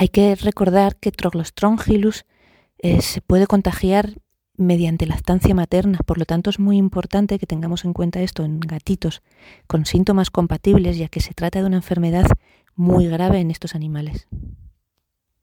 Hay que recordar que Troglostrongylus eh, se puede contagiar mediante lactancia materna, por lo tanto es muy importante que tengamos en cuenta esto en gatitos con síntomas compatibles, ya que se trata de una enfermedad muy grave en estos animales.